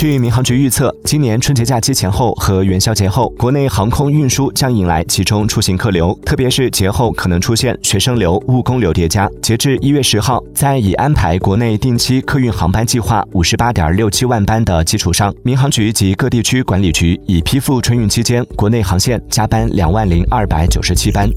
据民航局预测今年春节假期前后和元宵节后国内航空运输将迎来集中出行客流特别是节后可能出现学生流务工流叠加截至一月十号在已安排国内定期客运航班计划五十八点六七万班的基础上民航局及各地区管理局已批复春运期间国内航线加班两万零二百九十七班。